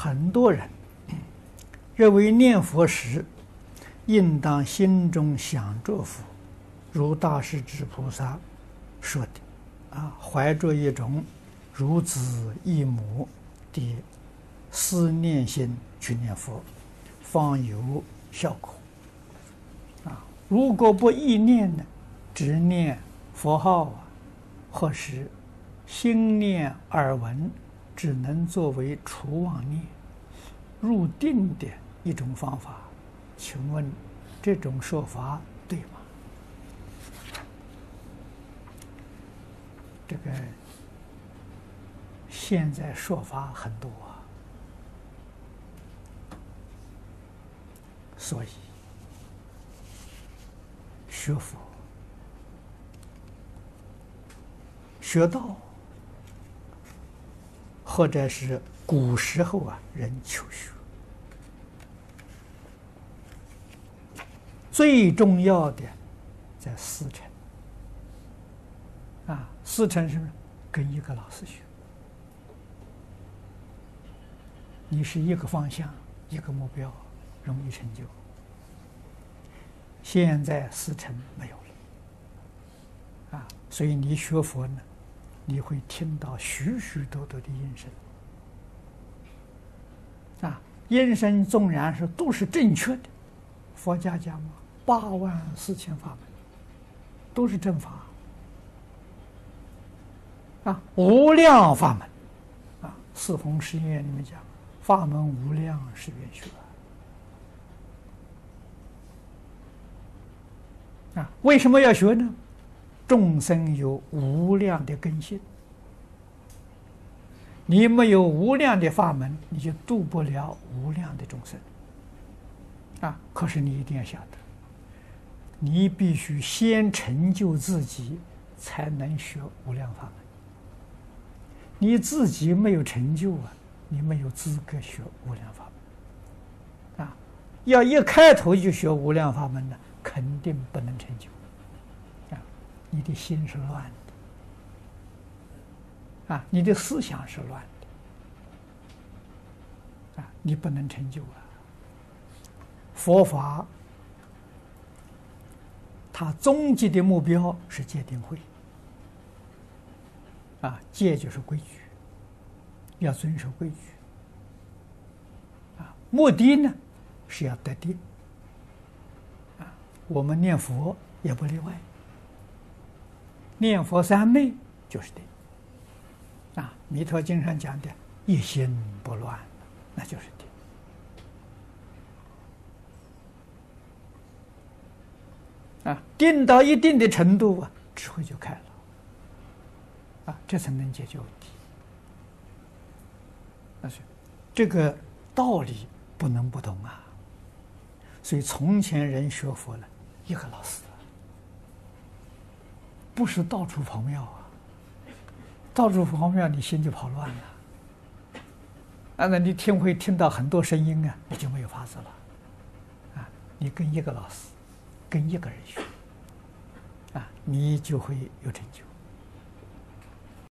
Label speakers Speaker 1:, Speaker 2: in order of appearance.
Speaker 1: 很多人认为念佛时，应当心中想着佛，如大势至菩萨说的，啊，怀着一种如子忆母的思念心去念佛，方有效果。啊，如果不意念呢，只念佛号啊，或是心念耳闻。只能作为除妄念、入定的一种方法，请问这种说法对吗？这个现在说法很多啊，所以学佛、学道。或者是古时候啊，人求学最重要的在师承啊，师承是跟一个老师学？你是一个方向，一个目标，容易成就。现在师承没有了啊，所以你学佛呢？你会听到许许多多的音声，啊，音声纵然是都是正确的，佛家讲嘛，八万四千法门，都是正法，啊，无量法门，啊，四弘誓愿里面讲，法门无量誓愿学，啊，为什么要学呢？众生有无量的根性，你没有无量的法门，你就度不了无量的众生。啊！可是你一定要晓得，你必须先成就自己，才能学无量法门。你自己没有成就啊，你没有资格学无量法门。啊！要一开头就学无量法门呢，肯定不能成就。你的心是乱的，啊，你的思想是乱的，啊，你不能成就啊。佛法，它终极的目标是戒定慧，啊，戒就是规矩，要遵守规矩，啊，目的呢是要得定，啊，我们念佛也不例外。念佛三昧就是定啊，《弥陀经》上讲的“一心不乱”，那就是定啊。定到一定的程度啊，智慧就开了啊，这才能解决问题。但是这个道理不能不懂啊。所以从前人学佛呢，一个老师。不是到处跑庙啊，到处跑庙，你心就跑乱了。啊，那你听会听到很多声音啊，你就没有法子了。啊，你跟一个老师，跟一个人学，啊，你就会有成就。